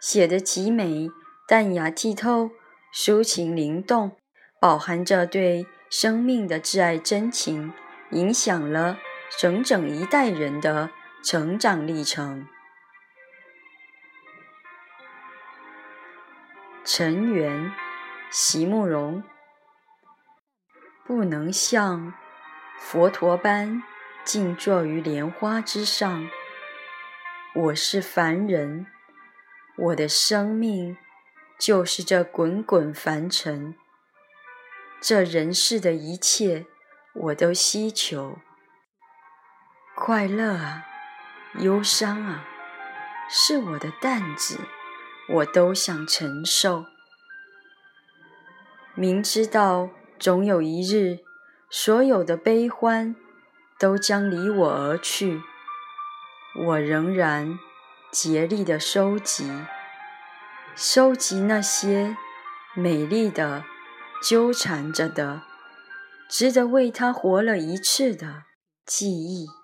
写得极美，淡雅剔透，抒情灵动，饱含着对生命的挚爱真情，影响了整整一代人的成长历程。陈元，席慕容，不能像佛陀般静坐于莲花之上，我是凡人。我的生命就是这滚滚凡尘，这人世的一切我都希求。快乐啊，忧伤啊，是我的担子，我都想承受。明知道总有一日，所有的悲欢都将离我而去，我仍然。竭力的收集，收集那些美丽的、纠缠着的、值得为他活了一次的记忆。